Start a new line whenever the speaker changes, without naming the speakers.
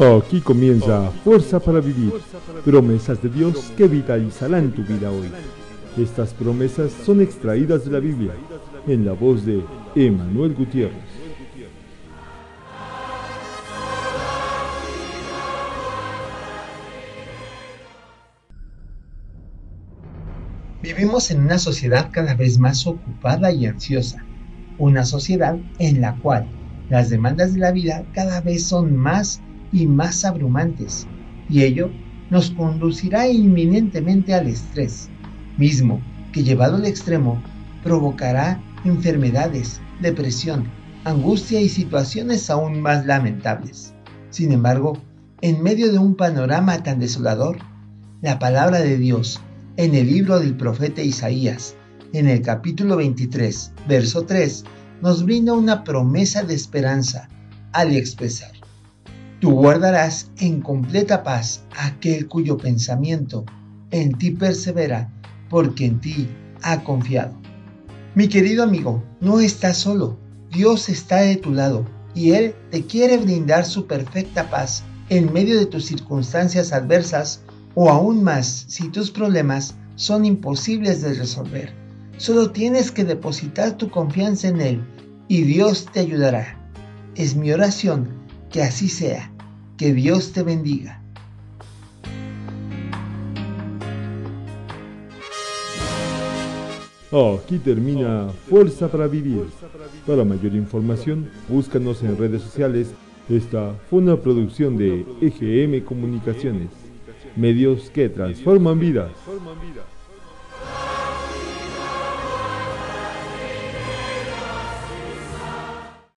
Aquí comienza Fuerza para Vivir, promesas de Dios que vitalizarán tu vida hoy. Estas promesas son extraídas de la Biblia, en la voz de Emanuel Gutiérrez.
Vivimos en una sociedad cada vez más ocupada y ansiosa, una sociedad en la cual las demandas de la vida cada vez son más y más abrumantes, y ello nos conducirá inminentemente al estrés, mismo que llevado al extremo provocará enfermedades, depresión, angustia y situaciones aún más lamentables. Sin embargo, en medio de un panorama tan desolador, la palabra de Dios en el libro del profeta Isaías, en el capítulo 23, verso 3, nos brinda una promesa de esperanza al expresar, Tú guardarás en completa paz aquel cuyo pensamiento en ti persevera, porque en ti ha confiado. Mi querido amigo, no estás solo, Dios está de tu lado y Él te quiere brindar su perfecta paz en medio de tus circunstancias adversas o aún más si tus problemas son imposibles de resolver. Solo tienes que depositar tu confianza en Él y Dios te ayudará. Es mi oración que así sea. Que Dios te bendiga.
Aquí termina Fuerza para Vivir. Para mayor información, búscanos en redes sociales. Esta fue una producción de EGM Comunicaciones, medios que transforman vidas.